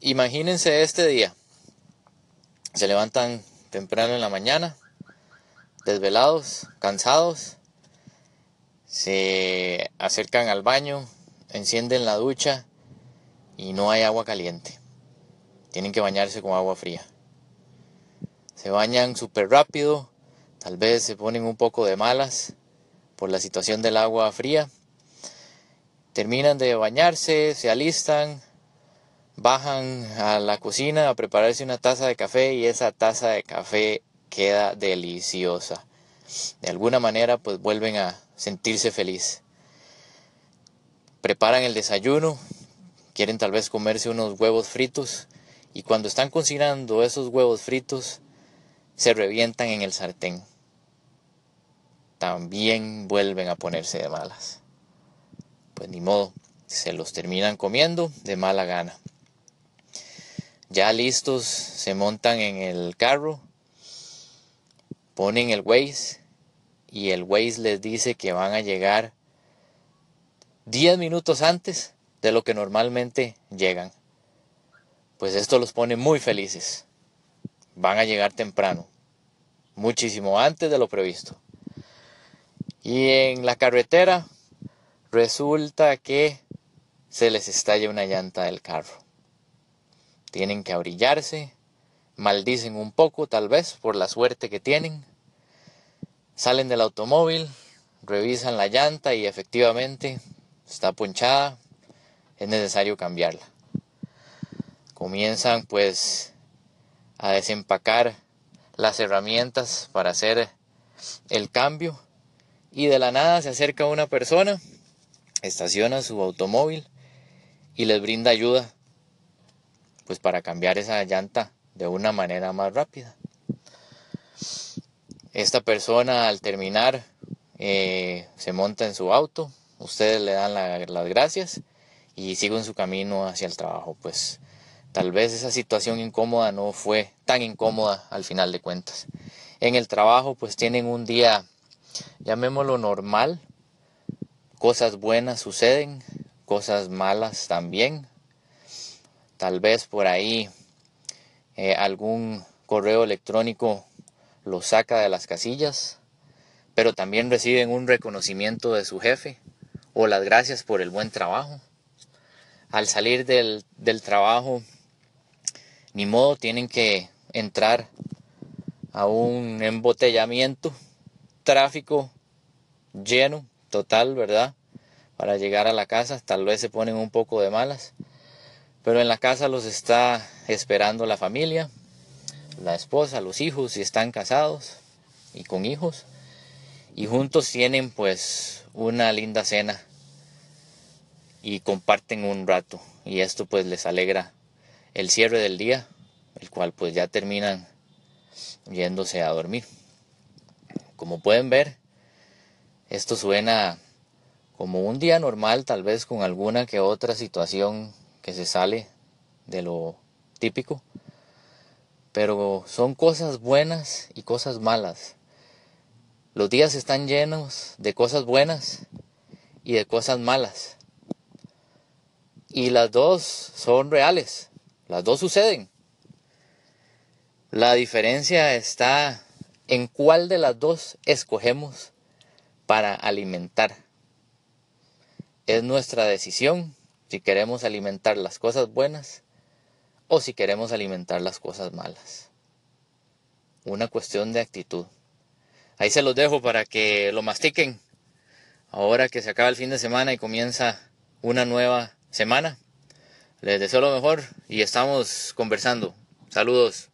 Imagínense este día. Se levantan temprano en la mañana, desvelados, cansados, se acercan al baño, encienden la ducha y no hay agua caliente. Tienen que bañarse con agua fría. Se bañan súper rápido, tal vez se ponen un poco de malas por la situación del agua fría. Terminan de bañarse, se alistan, bajan a la cocina a prepararse una taza de café y esa taza de café queda deliciosa. De alguna manera pues vuelven a sentirse feliz. Preparan el desayuno, quieren tal vez comerse unos huevos fritos y cuando están cocinando esos huevos fritos se revientan en el sartén. También vuelven a ponerse de malas. Pues ni modo, se los terminan comiendo de mala gana. Ya listos, se montan en el carro, ponen el Waze y el Waze les dice que van a llegar 10 minutos antes de lo que normalmente llegan. Pues esto los pone muy felices. Van a llegar temprano, muchísimo antes de lo previsto. Y en la carretera resulta que se les estalla una llanta del carro. Tienen que abrillarse, maldicen un poco tal vez por la suerte que tienen. Salen del automóvil, revisan la llanta y efectivamente está ponchada, es necesario cambiarla. Comienzan pues a desempacar las herramientas para hacer el cambio y de la nada se acerca una persona, estaciona su automóvil y les brinda ayuda pues para cambiar esa llanta de una manera más rápida. Esta persona al terminar eh, se monta en su auto, ustedes le dan las gracias y siguen su camino hacia el trabajo. Pues tal vez esa situación incómoda no fue tan incómoda al final de cuentas. En el trabajo pues tienen un día, llamémoslo normal, cosas buenas suceden, cosas malas también, Tal vez por ahí eh, algún correo electrónico lo saca de las casillas, pero también reciben un reconocimiento de su jefe o las gracias por el buen trabajo. Al salir del, del trabajo, ni modo, tienen que entrar a un embotellamiento, tráfico lleno, total, ¿verdad? Para llegar a la casa, tal vez se ponen un poco de malas, pero en la casa los está esperando la familia, la esposa, los hijos, si están casados y con hijos. Y juntos tienen pues una linda cena y comparten un rato. Y esto pues les alegra el cierre del día, el cual pues ya terminan yéndose a dormir. Como pueden ver, esto suena como un día normal, tal vez con alguna que otra situación que se sale de lo típico, pero son cosas buenas y cosas malas. Los días están llenos de cosas buenas y de cosas malas. Y las dos son reales, las dos suceden. La diferencia está en cuál de las dos escogemos para alimentar. Es nuestra decisión si queremos alimentar las cosas buenas o si queremos alimentar las cosas malas. Una cuestión de actitud. Ahí se los dejo para que lo mastiquen. Ahora que se acaba el fin de semana y comienza una nueva semana. Les deseo lo mejor y estamos conversando. Saludos.